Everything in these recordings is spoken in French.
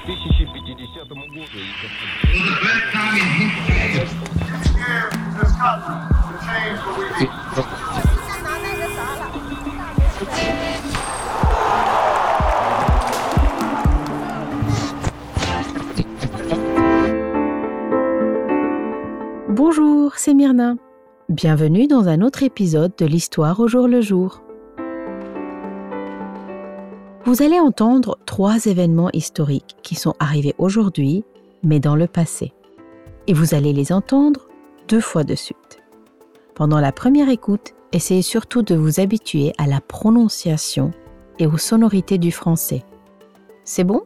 2050 году. Bonjour, c'est Myrna. Bienvenue dans un autre épisode de l'Histoire au jour le jour. Vous allez entendre trois événements historiques qui sont arrivés aujourd'hui, mais dans le passé. Et vous allez les entendre deux fois de suite. Pendant la première écoute, essayez surtout de vous habituer à la prononciation et aux sonorités du français. C'est bon?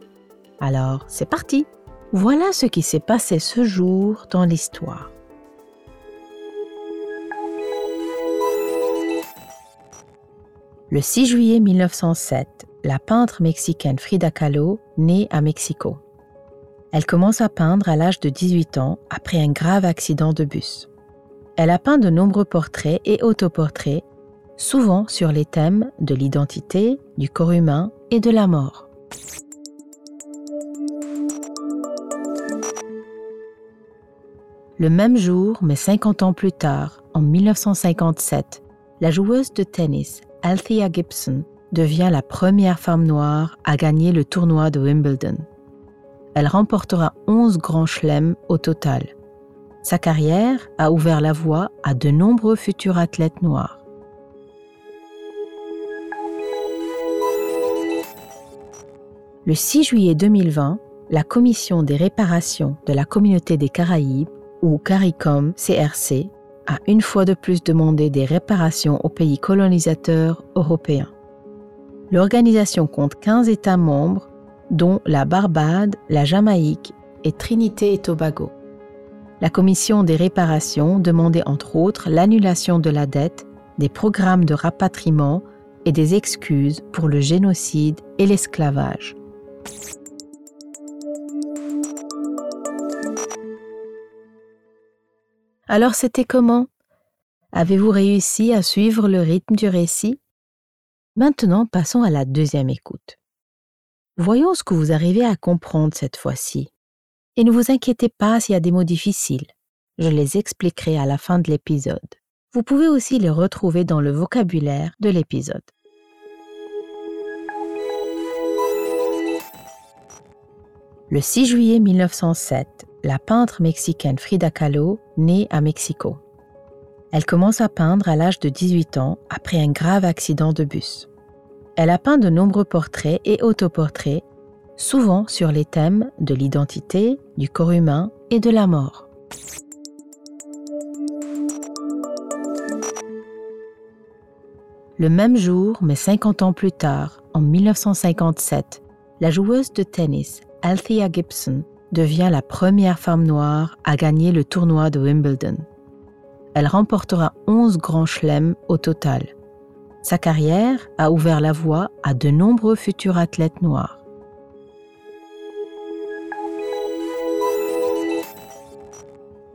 Alors, c'est parti Voilà ce qui s'est passé ce jour dans l'histoire. Le 6 juillet 1907, la peintre mexicaine Frida Kahlo naît à Mexico. Elle commence à peindre à l'âge de 18 ans après un grave accident de bus. Elle a peint de nombreux portraits et autoportraits, souvent sur les thèmes de l'identité, du corps humain et de la mort. Le même jour, mais 50 ans plus tard, en 1957, la joueuse de tennis Althea Gibson devient la première femme noire à gagner le tournoi de Wimbledon. Elle remportera 11 grands chelems au total. Sa carrière a ouvert la voie à de nombreux futurs athlètes noirs. Le 6 juillet 2020, la Commission des réparations de la communauté des Caraïbes, ou CARICOM CRC, a une fois de plus demandé des réparations aux pays colonisateurs européens. L'organisation compte 15 États membres, dont la Barbade, la Jamaïque et Trinité et Tobago. La commission des réparations demandait entre autres l'annulation de la dette, des programmes de rapatriement et des excuses pour le génocide et l'esclavage. Alors c'était comment? Avez-vous réussi à suivre le rythme du récit? Maintenant passons à la deuxième écoute. Voyons ce que vous arrivez à comprendre cette fois-ci. Et ne vous inquiétez pas s'il y a des mots difficiles. Je les expliquerai à la fin de l'épisode. Vous pouvez aussi les retrouver dans le vocabulaire de l'épisode. Le 6 juillet 1907, la peintre mexicaine Frida Kahlo naît à Mexico. Elle commence à peindre à l'âge de 18 ans après un grave accident de bus. Elle a peint de nombreux portraits et autoportraits, souvent sur les thèmes de l'identité, du corps humain et de la mort. Le même jour, mais 50 ans plus tard, en 1957, la joueuse de tennis Althea Gibson devient la première femme noire à gagner le tournoi de Wimbledon. Elle remportera 11 grands chelems au total. Sa carrière a ouvert la voie à de nombreux futurs athlètes noirs.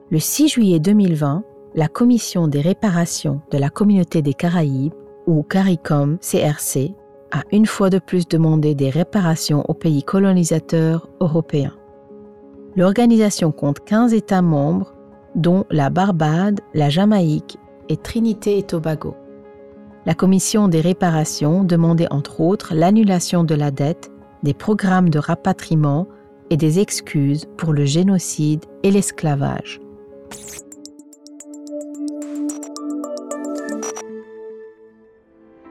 Le 6 juillet 2020, la Commission des réparations de la communauté des Caraïbes, ou CARICOM CRC, a une fois de plus demandé des réparations aux pays colonisateurs européens. L'organisation compte 15 États membres, dont la Barbade, la Jamaïque et Trinité et Tobago. La commission des réparations demandait entre autres l'annulation de la dette, des programmes de rapatriement et des excuses pour le génocide et l'esclavage.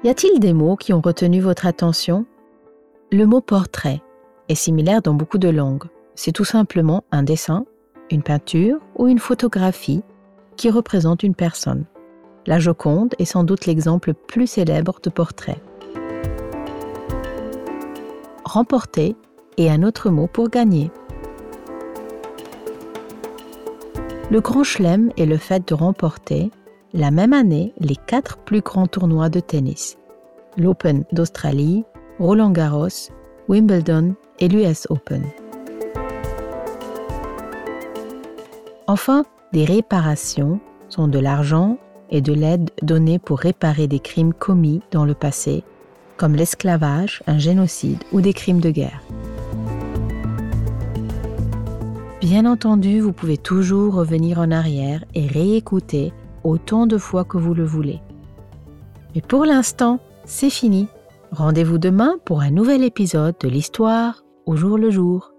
Y a-t-il des mots qui ont retenu votre attention? Le mot portrait est similaire dans beaucoup de langues. C'est tout simplement un dessin, une peinture ou une photographie qui représente une personne. La Joconde est sans doute l'exemple plus célèbre de portrait. Remporter est un autre mot pour gagner. Le Grand Chelem est le fait de remporter la même année les quatre plus grands tournois de tennis. L'Open d'Australie, Roland Garros, Wimbledon et l'US Open. Enfin, des réparations sont de l'argent et de l'aide donnée pour réparer des crimes commis dans le passé, comme l'esclavage, un génocide ou des crimes de guerre. Bien entendu, vous pouvez toujours revenir en arrière et réécouter autant de fois que vous le voulez. Mais pour l'instant, c'est fini. Rendez-vous demain pour un nouvel épisode de l'histoire au jour le jour.